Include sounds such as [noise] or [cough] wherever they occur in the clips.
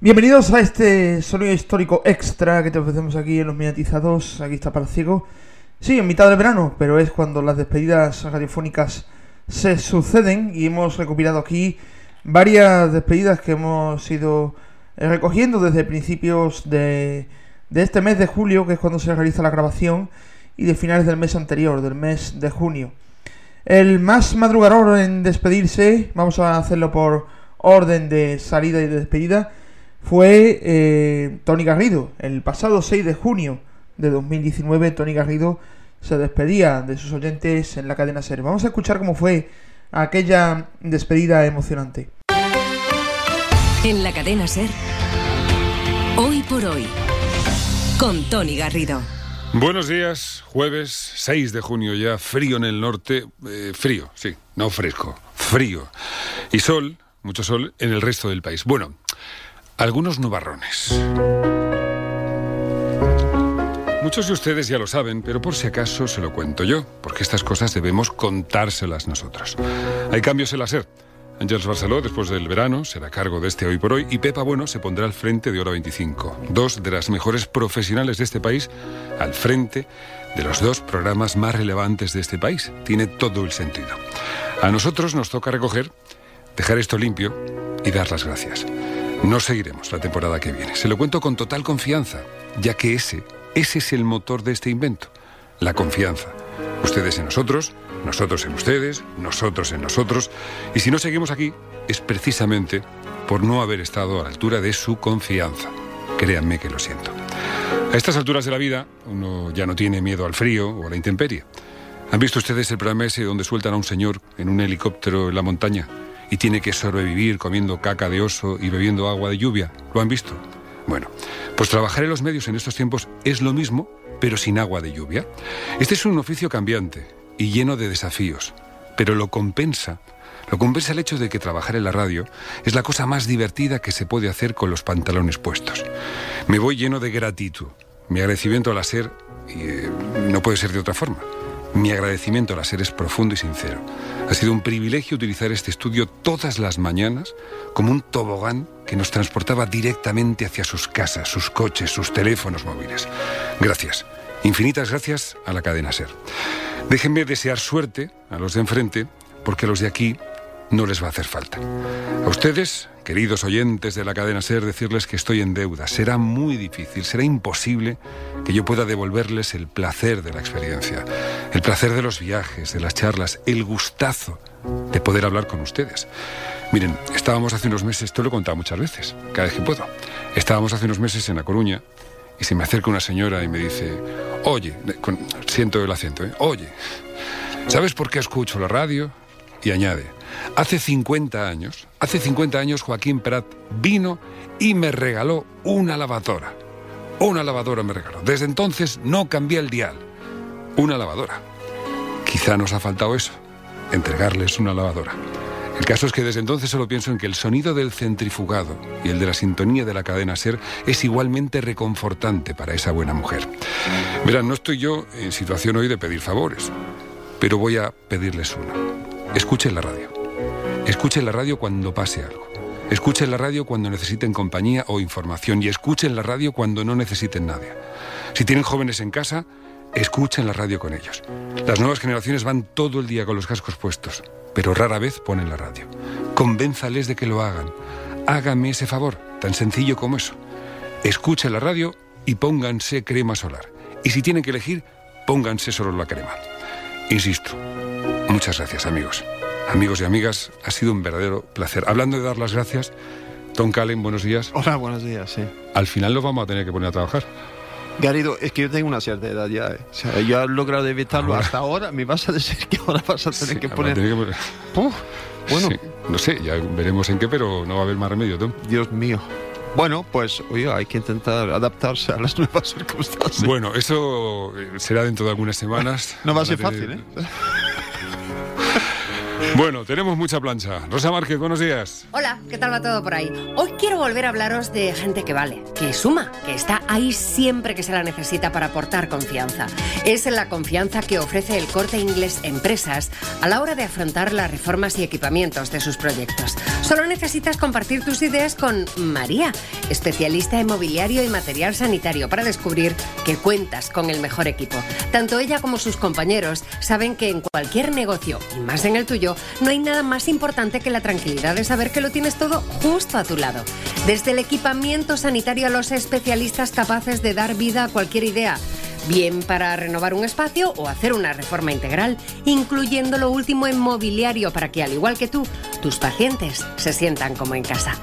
Bienvenidos a este sonido histórico extra que te ofrecemos aquí en los minatizados. Aquí está para ciego. Sí, en mitad del verano, pero es cuando las despedidas radiofónicas se suceden y hemos recopilado aquí varias despedidas que hemos ido recogiendo desde principios de, de este mes de julio, que es cuando se realiza la grabación, y de finales del mes anterior, del mes de junio. El más madrugador en despedirse, vamos a hacerlo por orden de salida y de despedida, fue eh, Tony Garrido. El pasado 6 de junio de 2019, Tony Garrido se despedía de sus oyentes en la cadena SER. Vamos a escuchar cómo fue aquella despedida emocionante. En la cadena SER, hoy por hoy, con Tony Garrido. Buenos días, jueves 6 de junio ya, frío en el norte, eh, frío, sí, no fresco, frío. Y sol, mucho sol en el resto del país. Bueno, algunos nubarrones. Muchos de ustedes ya lo saben, pero por si acaso se lo cuento yo, porque estas cosas debemos contárselas nosotros. Hay cambios en la SER. Ángels Barceló, después del verano, será cargo de este Hoy por Hoy y Pepa Bueno se pondrá al frente de Hora 25. Dos de las mejores profesionales de este país al frente de los dos programas más relevantes de este país. Tiene todo el sentido. A nosotros nos toca recoger, dejar esto limpio y dar las gracias. No seguiremos la temporada que viene. Se lo cuento con total confianza, ya que ese, ese es el motor de este invento, la confianza. Ustedes en nosotros, nosotros en ustedes, nosotros en nosotros. Y si no seguimos aquí, es precisamente por no haber estado a la altura de su confianza. Créanme que lo siento. A estas alturas de la vida, uno ya no tiene miedo al frío o a la intemperie. ¿Han visto ustedes el programa ese donde sueltan a un señor en un helicóptero en la montaña? Y tiene que sobrevivir comiendo caca de oso y bebiendo agua de lluvia. ¿Lo han visto? Bueno, pues trabajar en los medios en estos tiempos es lo mismo, pero sin agua de lluvia. Este es un oficio cambiante y lleno de desafíos, pero lo compensa. Lo compensa el hecho de que trabajar en la radio es la cosa más divertida que se puede hacer con los pantalones puestos. Me voy lleno de gratitud. Mi agradecimiento a la SER eh, no puede ser de otra forma. Mi agradecimiento a la SER es profundo y sincero. Ha sido un privilegio utilizar este estudio todas las mañanas como un tobogán que nos transportaba directamente hacia sus casas, sus coches, sus teléfonos móviles. Gracias. Infinitas gracias a la cadena SER. Déjenme desear suerte a los de enfrente, porque a los de aquí no les va a hacer falta. A ustedes, queridos oyentes de la cadena SER, decirles que estoy en deuda. Será muy difícil, será imposible que yo pueda devolverles el placer de la experiencia, el placer de los viajes, de las charlas, el gustazo de poder hablar con ustedes. Miren, estábamos hace unos meses, esto lo he contado muchas veces, cada vez que puedo. Estábamos hace unos meses en La Coruña y se me acerca una señora y me dice, oye, siento el acento, ¿eh? oye, ¿sabes por qué escucho la radio? Y añade, hace 50 años, hace 50 años Joaquín Prat vino y me regaló una lavadora. Una lavadora me regaló. Desde entonces no cambié el dial. Una lavadora. Quizá nos ha faltado eso, entregarles una lavadora. El caso es que desde entonces solo pienso en que el sonido del centrifugado y el de la sintonía de la cadena SER es igualmente reconfortante para esa buena mujer. Verán, no estoy yo en situación hoy de pedir favores, pero voy a pedirles uno. Escuchen la radio. Escuchen la radio cuando pase algo. Escuchen la radio cuando necesiten compañía o información y escuchen la radio cuando no necesiten nadie. Si tienen jóvenes en casa, escuchen la radio con ellos. Las nuevas generaciones van todo el día con los cascos puestos, pero rara vez ponen la radio. Convénzales de que lo hagan. Háganme ese favor, tan sencillo como eso. Escuchen la radio y pónganse crema solar. Y si tienen que elegir, pónganse solo la crema. Insisto, Muchas gracias, amigos. Amigos y amigas, ha sido un verdadero placer. Hablando de dar las gracias, Tom Callen, buenos días. Hola, buenos días, sí. Al final lo vamos a tener que poner a trabajar. Garido, es que yo tengo una cierta edad ya. ¿eh? O sea, yo he logrado evitarlo hasta ahora. Me vas a decir que ahora vas a tener que poner. Que poner... bueno. no sé, ya veremos en qué, pero no va a haber más remedio, Tom. Dios mío. Bueno, pues oye, hay que intentar adaptarse a las [laughs] nuevas circunstancias. Bueno, eso será dentro de algunas semanas. no va a ser fácil, ¿eh? Bueno, tenemos mucha plancha. Rosa Márquez, buenos días. Hola, ¿qué tal va todo por ahí? Hoy quiero volver a hablaros de gente que vale, que suma, que está ahí siempre que se la necesita para aportar confianza. Es la confianza que ofrece el corte inglés Empresas a la hora de afrontar las reformas y equipamientos de sus proyectos. Solo necesitas compartir tus ideas con María, especialista en mobiliario y material sanitario, para descubrir que cuentas con el mejor equipo. Tanto ella como sus compañeros saben que en cualquier negocio, y más en el tuyo, no hay nada más importante que la tranquilidad de saber que lo tienes todo justo a tu lado. Desde el equipamiento sanitario a los especialistas capaces de dar vida a cualquier idea bien para renovar un espacio o hacer una reforma integral, incluyendo lo último en mobiliario para que, al igual que tú, tus pacientes se sientan como en casa.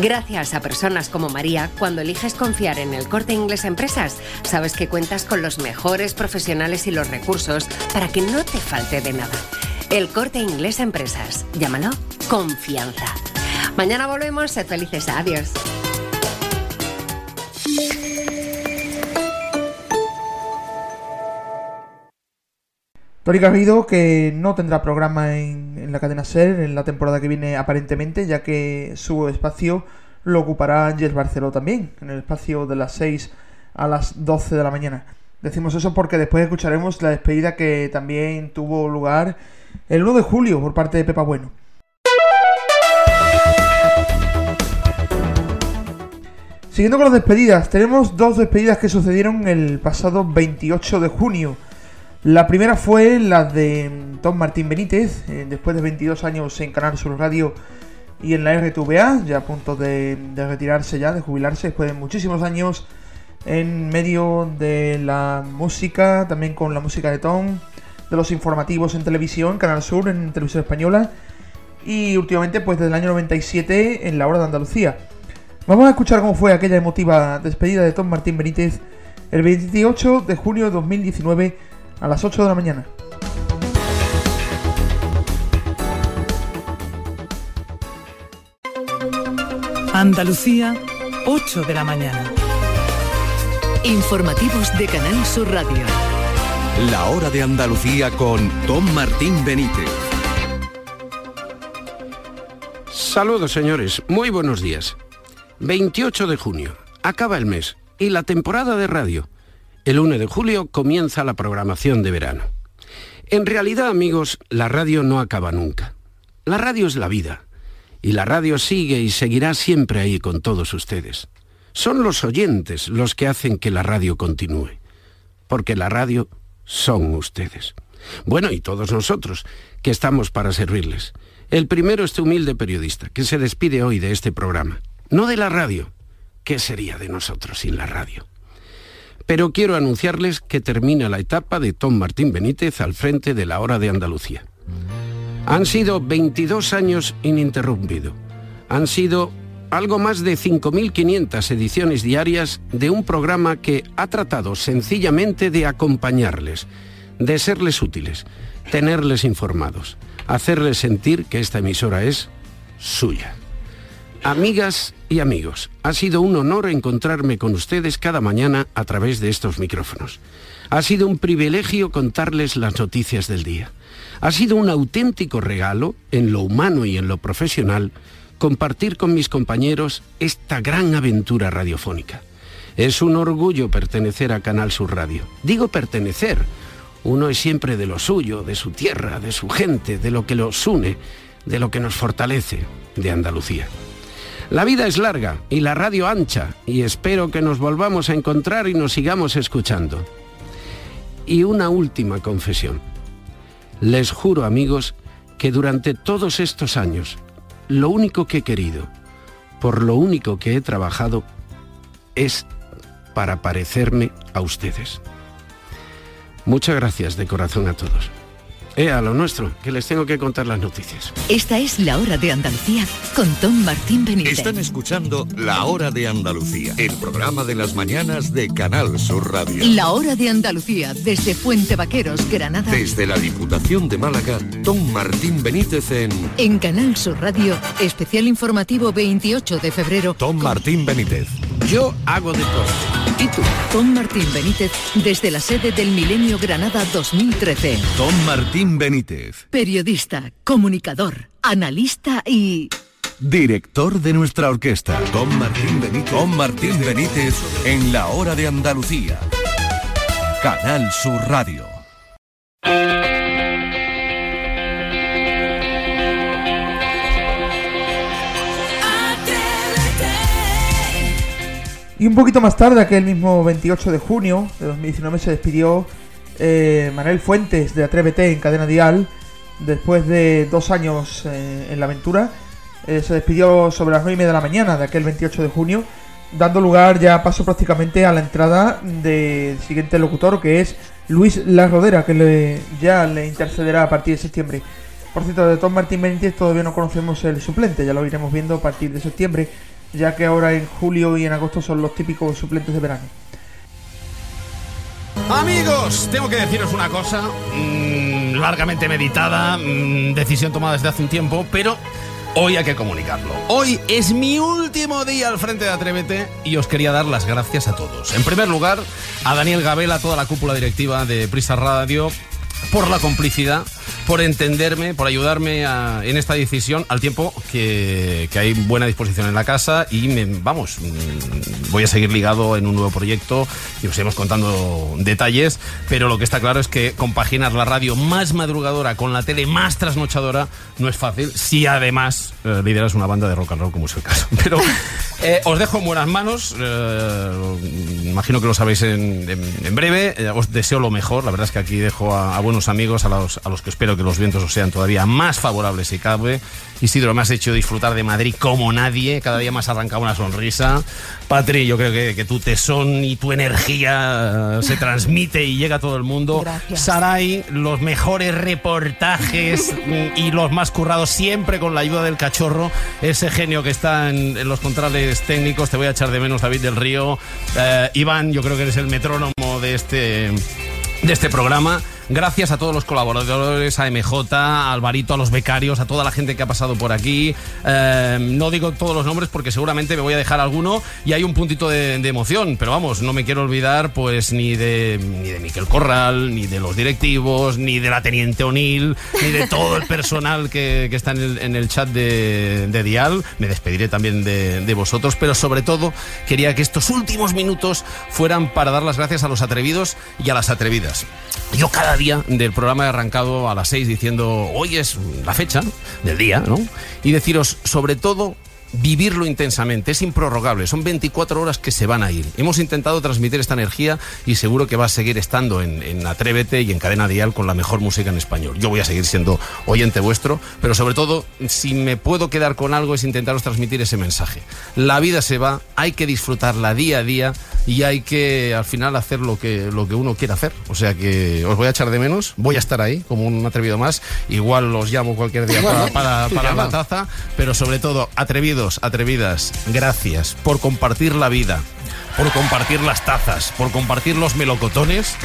Gracias a personas como María, cuando eliges confiar en el corte inglés empresas, sabes que cuentas con los mejores profesionales y los recursos para que no te falte de nada. El corte inglés empresas. Llámalo confianza. Mañana volvemos. Sed felices. Adiós. Tori Garrido que no tendrá programa en, en, la cadena SER en la temporada que viene aparentemente, ya que su espacio lo ocupará Ángel Barceló también, en el espacio de las 6 a las 12 de la mañana. Decimos eso porque después escucharemos la despedida que también tuvo lugar el 1 de julio por parte de Pepa Bueno. Siguiendo con las despedidas, tenemos dos despedidas que sucedieron el pasado 28 de junio. La primera fue la de Tom Martín Benítez, eh, después de 22 años en Canal Sur Radio y en la RTVA, ya a punto de, de, retirarse ya, de jubilarse, después de muchísimos años en medio de la música, también con la música de Tom, de los informativos en televisión, Canal Sur, en televisión española, y últimamente, pues desde el año 97 en la hora de Andalucía. Vamos a escuchar cómo fue aquella emotiva despedida de Tom Martín Benítez el 28 de junio de 2019 a las 8 de la mañana. Andalucía, 8 de la mañana. Informativos de Canal Sur Radio. La hora de Andalucía con Tom Martín Benítez. Saludos señores, muy buenos días. 28 de junio, acaba el mes y la temporada de radio. El 1 de julio comienza la programación de verano. En realidad, amigos, la radio no acaba nunca. La radio es la vida. Y la radio sigue y seguirá siempre ahí con todos ustedes. Son los oyentes los que hacen que la radio continúe. Porque la radio son ustedes. Bueno, y todos nosotros, que estamos para servirles. El primero este humilde periodista, que se despide hoy de este programa. No de la radio. ¿Qué sería de nosotros sin la radio? Pero quiero anunciarles que termina la etapa de Tom Martín Benítez al frente de la Hora de Andalucía. Han sido 22 años ininterrumpido. Han sido algo más de 5.500 ediciones diarias de un programa que ha tratado sencillamente de acompañarles, de serles útiles, tenerles informados, hacerles sentir que esta emisora es suya. Amigas y amigos, ha sido un honor encontrarme con ustedes cada mañana a través de estos micrófonos. Ha sido un privilegio contarles las noticias del día. Ha sido un auténtico regalo, en lo humano y en lo profesional, compartir con mis compañeros esta gran aventura radiofónica. Es un orgullo pertenecer a Canal Sur Radio. Digo pertenecer. Uno es siempre de lo suyo, de su tierra, de su gente, de lo que los une, de lo que nos fortalece, de Andalucía. La vida es larga y la radio ancha y espero que nos volvamos a encontrar y nos sigamos escuchando. Y una última confesión. Les juro amigos que durante todos estos años lo único que he querido, por lo único que he trabajado, es para parecerme a ustedes. Muchas gracias de corazón a todos. Eh, a lo nuestro, que les tengo que contar las noticias. Esta es la hora de Andalucía con Tom Martín Benítez. Están escuchando La Hora de Andalucía, el programa de las mañanas de Canal Sur Radio. La hora de Andalucía, desde Fuente Vaqueros, Granada. Desde la Diputación de Málaga, Tom Martín Benítez en... En Canal Sur Radio, especial informativo 28 de febrero. Tom Martín Benítez. Yo hago deporte ¿Y tú? Tom Martín Benítez desde la sede del Milenio Granada 2013. Tom Martín Benítez. Periodista, comunicador, analista y... Director de nuestra orquesta. Tom Martín Benítez. Tom Martín Benítez en la hora de Andalucía. Canal Sur Radio. Y un poquito más tarde, aquel mismo 28 de junio de 2019, se despidió eh, Manuel Fuentes de Atrévete en Cadena Dial. Después de dos años eh, en la aventura, eh, se despidió sobre las 9 y media de la mañana de aquel 28 de junio, dando lugar ya paso prácticamente a la entrada del siguiente locutor, que es Luis La Rodera, que le, ya le intercederá a partir de septiembre. Por cierto, de Tom Martín Benítez todavía no conocemos el suplente, ya lo iremos viendo a partir de septiembre ya que ahora en julio y en agosto son los típicos suplentes de verano. Amigos, tengo que deciros una cosa, mmm, largamente meditada, mmm, decisión tomada desde hace un tiempo, pero hoy hay que comunicarlo. Hoy es mi último día al frente de Atrévete y os quería dar las gracias a todos. En primer lugar, a Daniel Gabela, a toda la cúpula directiva de Prisa Radio, por la complicidad, por entenderme, por ayudarme a, en esta decisión, al tiempo que, que, hay buena disposición en la casa y me, vamos, mm, voy a seguir ligado en un nuevo proyecto y os iremos contando detalles, pero lo que está claro es que compaginar la radio más madrugadora con la tele más trasnochadora no es fácil, si además eh, lideras una banda de rock and roll como es el caso. [laughs] Pero eh, os dejo en buenas manos, eh, imagino que lo sabéis en, en, en breve, eh, os deseo lo mejor, la verdad es que aquí dejo a, a buenos amigos, a los, a los que espero que los vientos os sean todavía más favorables si cabe. Isidro, me has hecho disfrutar de Madrid como nadie, cada día más arrancado una sonrisa. Patri, yo creo que, que tu tesón y tu energía uh, se transmite y llega a todo el mundo. Gracias. Saray, los mejores reportajes [laughs] y los más currados, siempre con la ayuda del cachorro, ese genio que está en, en los controles técnicos. Te voy a echar de menos, David del Río. Uh, Iván, yo creo que eres el metrónomo de este, de este programa. Gracias a todos los colaboradores, a MJ, a Alvarito, a los becarios, a toda la gente que ha pasado por aquí. Eh, no digo todos los nombres porque seguramente me voy a dejar alguno y hay un puntito de, emoción, pero vamos, no me quiero olvidar pues ni de, ni de Miquel Corral, ni de los directivos, ni de la Teniente O'Neill, ni de todo el personal que, está en el, chat de, de, Dial. Me despediré también de, de vosotros, pero sobre todo quería que estos últimos minutos fueran para dar las gracias a los atrevidos y a las atrevidas. Yo cada día del programa he arrancado a las 6 diciendo, hoy es la fecha del día, ¿no? Y deciros, sobre todo, vivirlo intensamente, es improrrogable, son 24 horas que se van a ir. Hemos intentado transmitir esta energía y seguro que va a seguir estando en, en, Atrévete y en Cadena Dial con la mejor música en español. Yo voy a seguir siendo oyente vuestro, pero sobre todo, si me puedo quedar con algo es intentaros transmitir ese mensaje. La vida se va, hay que disfrutarla día a día y hay que al final hacer lo que, lo que uno quiera hacer. O sea que os voy a echar de menos, voy a estar ahí como un atrevido más, igual os llamo cualquier día [laughs] para, para, para la taza, pero sobre todo, atrevido atrevidas, gracias por compartir la vida, por compartir las tazas, por compartir los melocotones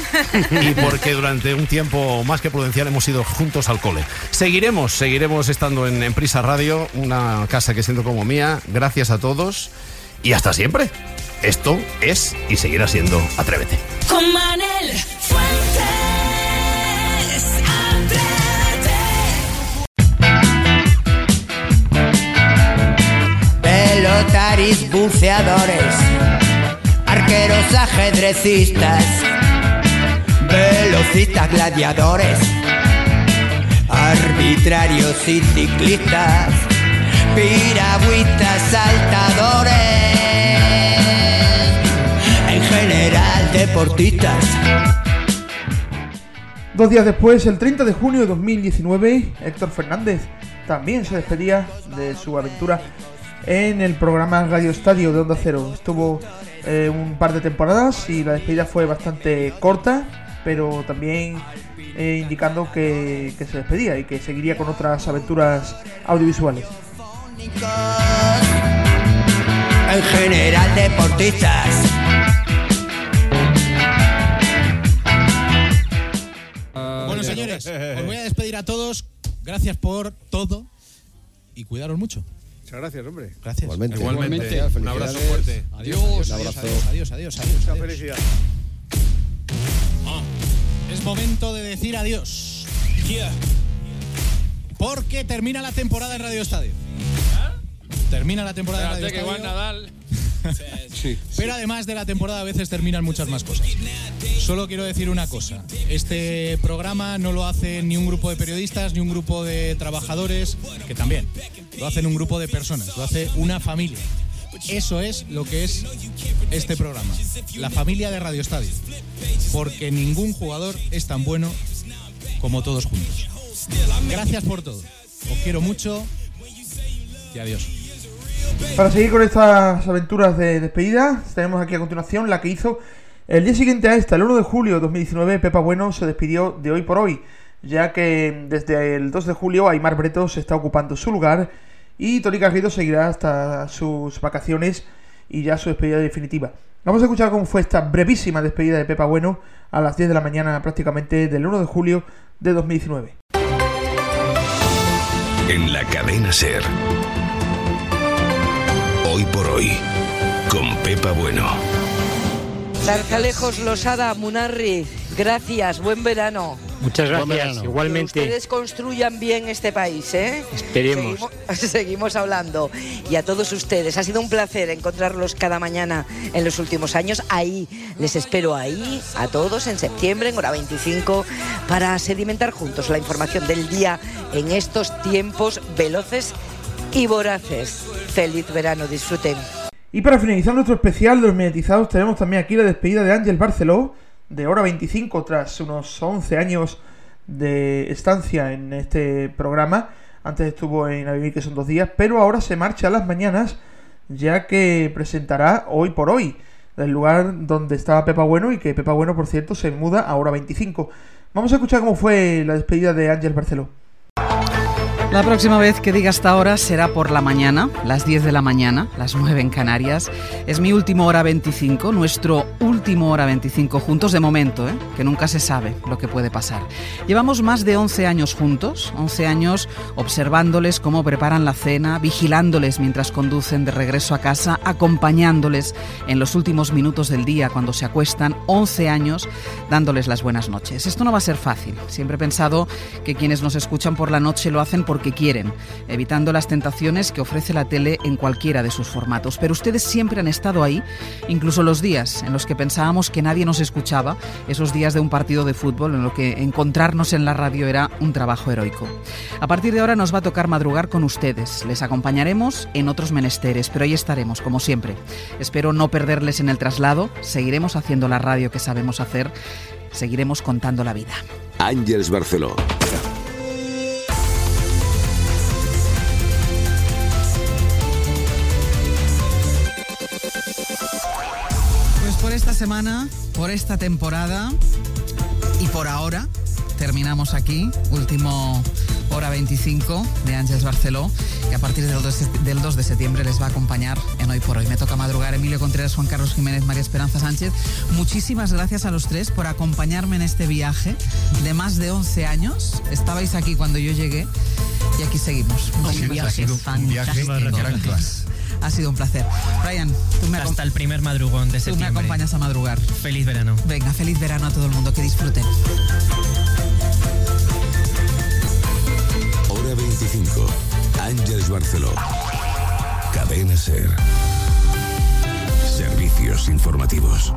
y porque durante un tiempo más que prudencial hemos ido juntos al cole. Seguiremos, seguiremos estando en, en Prisa Radio, una casa que siento como mía. Gracias a todos y hasta siempre. Esto es y seguirá siendo Atrévete. Con Manel pelotaris buceadores, arqueros ajedrecistas, velocistas gladiadores, arbitrarios y ciclistas, piragüistas saltadores, en general deportistas. Dos días después, el 30 de junio de 2019, Héctor Fernández también se despedía de su aventura en el programa Radio Estadio de Onda Cero. Estuvo eh, un par de temporadas y la despedida fue bastante corta, pero también eh, indicando que, que, se despedía y que seguiría con otras aventuras audiovisuales. En general deportistas. Bueno, señores, os voy a despedir a todos. Gracias por todo y cuidaros mucho. Muchas gracias, hombre. Gracias. Igualmente. Igualmente. Un abrazo fuerte. Adiós, Un adiós, abrazo. adiós, adiós, adiós, adiós, Mucha adiós. felicidad. Es momento de decir adiós. Porque termina la temporada en Radio Estadio. Termina la temporada en Radio Espérate que Estadio. Nadal. Pero además de la temporada a veces terminan muchas más cosas. Solo quiero decir una cosa. Este programa no lo hace ni un grupo de periodistas, ni un grupo de trabajadores, que también. Lo hacen un grupo de personas, lo hace una familia. Eso es lo que es este programa. La familia de Radio Estadio. Porque ningún jugador es tan bueno como todos juntos. Gracias por todo. Os quiero mucho y adiós. Para seguir con estas aventuras de despedida, tenemos aquí a continuación la que hizo el día siguiente a esta, el 1 de julio de 2019, Pepa Bueno se despidió de hoy por hoy, ya que desde el 2 de julio Aymar Breto se está ocupando su lugar y Tony Garrido seguirá hasta sus vacaciones y ya su despedida definitiva. Vamos a escuchar cómo fue esta brevísima despedida de Pepa Bueno a las 10 de la mañana prácticamente del 1 de julio de 2019. En la cadena Ser. Hoy por hoy. Con Pepa Bueno. Zarzalejos, Losada, Munarri, gracias, buen verano. Muchas gracias, verano. igualmente. Que ustedes construyan bien este país, ¿eh? Esperemos. Seguimos, [laughs] seguimos hablando. Y a todos ustedes, ha sido un placer encontrarlos cada mañana en los últimos años. Ahí, les espero ahí, a todos, en septiembre, en hora 25, para sedimentar juntos la información del día en estos tiempos veloces y voraces. Feliz verano, disfruten. Y para finalizar nuestro especial de los mediatizados, tenemos también aquí la despedida de Ángel Barceló, de hora 25, tras unos 11 años de estancia en este programa. Antes estuvo en A Vivir, que son dos días, pero ahora se marcha a las mañanas, ya que presentará hoy por hoy, el lugar donde estaba Pepa Bueno y que Pepa Bueno, por cierto, se muda a hora 25. Vamos a escuchar cómo fue la despedida de Ángel Barceló. La próxima vez que diga esta hora será por la mañana, las 10 de la mañana, las 9 en Canarias. Es mi último hora 25, nuestro último hora 25 juntos de momento, ¿eh? que nunca se sabe lo que puede pasar. Llevamos más de 11 años juntos, 11 años observándoles cómo preparan la cena, vigilándoles mientras conducen de regreso a casa, acompañándoles en los últimos minutos del día cuando se acuestan, 11 años dándoles las buenas noches. Esto no va a ser fácil. Siempre he pensado que quienes nos escuchan por la noche lo hacen porque quieren, evitando las tentaciones que ofrece la tele en cualquiera de sus formatos. Pero ustedes siempre han estado ahí, incluso los días en los que pensábamos que nadie nos escuchaba, esos días de un partido de fútbol en lo que encontrarnos en la radio era un trabajo heroico. A partir de ahora nos va a tocar madrugar con ustedes. Les acompañaremos en otros menesteres, pero ahí estaremos, como siempre. Espero no perderles en el traslado. Seguiremos haciendo la radio que sabemos hacer. Seguiremos contando la vida. Ángeles Barceló. Semana, por esta temporada y por ahora terminamos aquí, último hora 25 de Ángeles Barceló, que a partir del 2, de- del 2 de septiembre les va a acompañar en Hoy por Hoy. Me toca madrugar Emilio Contreras, Juan Carlos Jiménez, María Esperanza Sánchez. Muchísimas gracias a los tres por acompañarme en este viaje de más de 11 años. Estabais aquí cuando yo llegué y aquí seguimos. Muchísimas gracias. Ha sido un placer. Brian, tú me, Hasta el primer madrugón de tú me septiembre. acompañas a madrugar. Feliz verano. Venga, feliz verano a todo el mundo, que disfruten. Hora 25. Ángeles Barceló. Cadena Ser. Servicios informativos.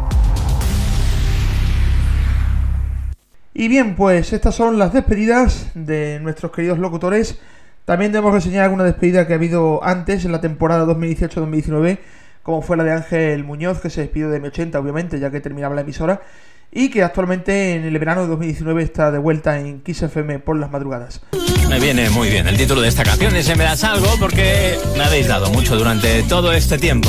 Y bien, pues estas son las despedidas de nuestros queridos locutores. También debemos reseñar alguna despedida que ha habido antes en la temporada 2018-2019, como fue la de Ángel Muñoz, que se despidió de M80, obviamente, ya que terminaba la emisora, y que actualmente en el verano de 2019 está de vuelta en Kiss FM por las madrugadas. Me viene muy bien el título de esta canción y se me das algo porque me habéis dado mucho durante todo este tiempo.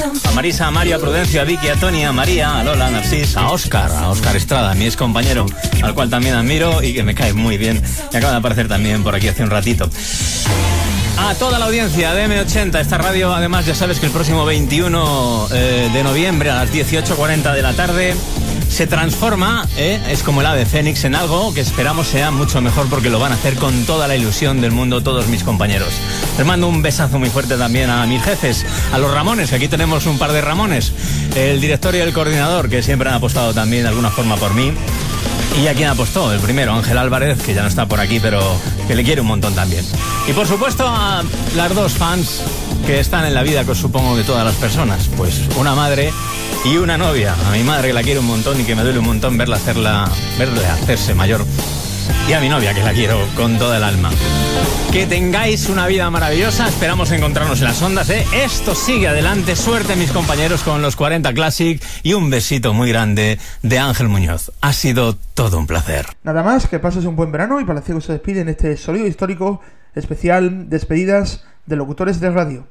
A Marisa, a Mario, a Prudencio, a Vicky, a Tony, a María, a Lola, a Narcis, a Oscar, a Oscar Estrada, mi ex compañero, al cual también admiro y que me cae muy bien. Y acaba de aparecer también por aquí hace un ratito. A toda la audiencia de M80, esta radio, además ya sabes que el próximo 21 eh, de noviembre a las 18.40 de la tarde se transforma, ¿eh? es como el ave fénix, en algo que esperamos sea mucho mejor porque lo van a hacer con toda la ilusión del mundo todos mis compañeros. Les mando un besazo muy fuerte también a mis jefes, a los Ramones, que aquí tenemos un par de Ramones, el director y el coordinador, que siempre han apostado también de alguna forma por mí. Y a quien apostó, el primero, Ángel Álvarez, que ya no está por aquí, pero que le quiere un montón también. Y por supuesto a las dos fans que están en la vida, que supongo de todas las personas, pues una madre y una novia. A mi madre que la quiero un montón y que me duele un montón verla hacerla, verle hacerse mayor. Y a mi novia que la quiero con toda el alma. Que tengáis una vida maravillosa. Esperamos encontrarnos en las ondas. ¿eh? Esto sigue adelante. Suerte mis compañeros con los 40 Classic y un besito muy grande de Ángel Muñoz. Ha sido todo un placer. Nada más, que pases un buen verano y Palacio se despide en este sonido histórico especial despedidas de locutores de radio.